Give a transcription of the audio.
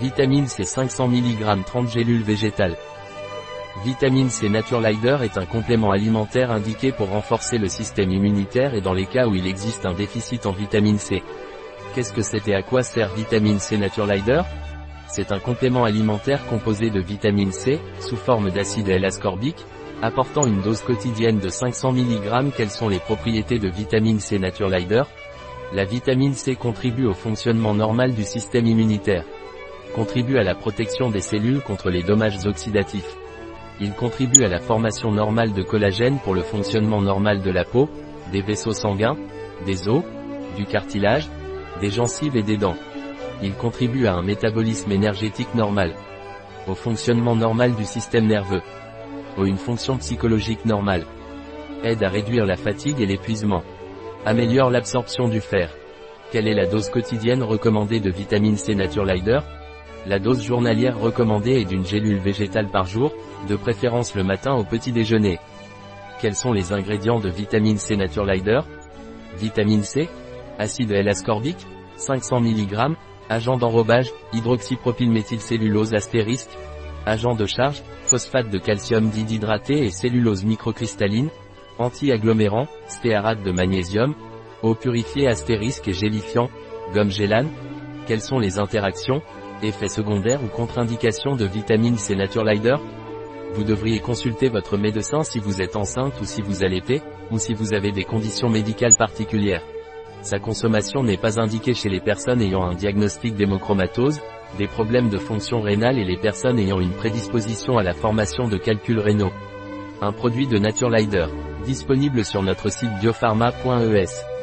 Vitamine C 500 mg 30 gélules végétales. Vitamine C Naturelider est un complément alimentaire indiqué pour renforcer le système immunitaire et dans les cas où il existe un déficit en vitamine C. Qu'est-ce que c'est et à quoi sert vitamine C Naturelider C'est un complément alimentaire composé de vitamine C, sous forme d'acide L-ascorbique, apportant une dose quotidienne de 500 mg. Quelles sont les propriétés de vitamine C Naturelider La vitamine C contribue au fonctionnement normal du système immunitaire. Contribue à la protection des cellules contre les dommages oxydatifs il contribue à la formation normale de collagène pour le fonctionnement normal de la peau, des vaisseaux sanguins, des os, du cartilage, des gencives et des dents. Il contribue à un métabolisme énergétique normal, au fonctionnement normal du système nerveux, aux une fonction psychologique normale, aide à réduire la fatigue et l'épuisement, améliore l'absorption du fer. Quelle est la dose quotidienne recommandée de vitamine C Naturelider la dose journalière recommandée est d'une gélule végétale par jour, de préférence le matin au petit déjeuner. Quels sont les ingrédients de vitamine C Naturelider Vitamine C, acide L-ascorbique, 500 mg, agent d'enrobage, hydroxypropylméthylcellulose astérisque, agent de charge, phosphate de calcium dihydrohydraté et cellulose microcristalline, anti-agglomérant, stéarate de magnésium, eau purifiée astérisque et gélifiant, gomme gélane. Quelles sont les interactions? Effets secondaires ou contre-indications de vitamine C Naturelider Vous devriez consulter votre médecin si vous êtes enceinte ou si vous allaitez, ou si vous avez des conditions médicales particulières. Sa consommation n'est pas indiquée chez les personnes ayant un diagnostic d'hémochromatose, des problèmes de fonction rénale et les personnes ayant une prédisposition à la formation de calculs rénaux. Un produit de Naturelider, disponible sur notre site biopharma.es.